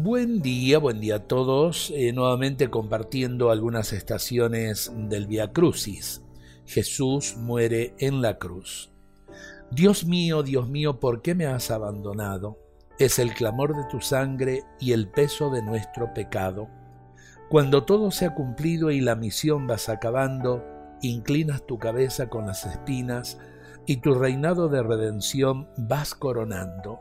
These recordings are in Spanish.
Buen día, buen día a todos. Eh, nuevamente compartiendo algunas estaciones del Via Crucis. Jesús muere en la cruz. Dios mío, Dios mío, ¿por qué me has abandonado? Es el clamor de tu sangre y el peso de nuestro pecado. Cuando todo se ha cumplido y la misión vas acabando, inclinas tu cabeza con las espinas y tu reinado de redención vas coronando.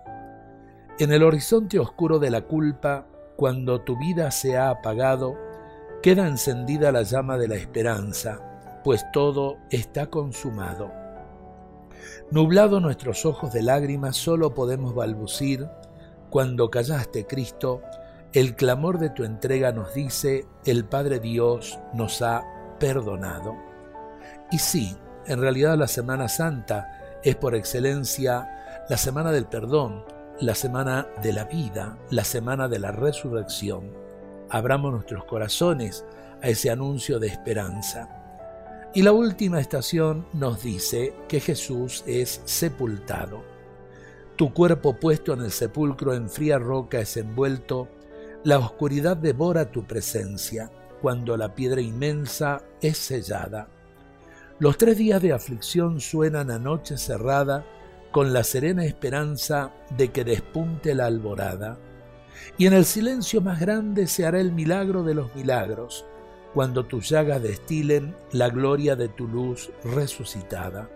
En el horizonte oscuro de la culpa, cuando tu vida se ha apagado, queda encendida la llama de la esperanza, pues todo está consumado. Nublado nuestros ojos de lágrimas, solo podemos balbucir, cuando callaste Cristo, el clamor de tu entrega nos dice, el Padre Dios nos ha perdonado. Y sí, en realidad la Semana Santa es por excelencia la semana del perdón, la semana de la vida, la semana de la resurrección. Abramos nuestros corazones a ese anuncio de esperanza. Y la última estación nos dice que Jesús es sepultado. Tu cuerpo puesto en el sepulcro en fría roca es envuelto, la oscuridad devora tu presencia cuando la piedra inmensa es sellada. Los tres días de aflicción suenan a noche cerrada, con la serena esperanza de que despunte la alborada. Y en el silencio más grande se hará el milagro de los milagros, cuando tus llagas destilen la gloria de tu luz resucitada.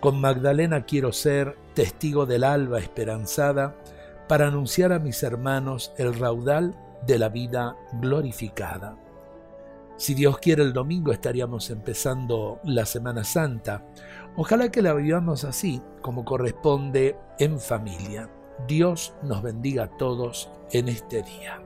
Con Magdalena quiero ser testigo del alba esperanzada, para anunciar a mis hermanos el raudal de la vida glorificada. Si Dios quiere el domingo estaríamos empezando la Semana Santa. Ojalá que la vivamos así, como corresponde en familia. Dios nos bendiga a todos en este día.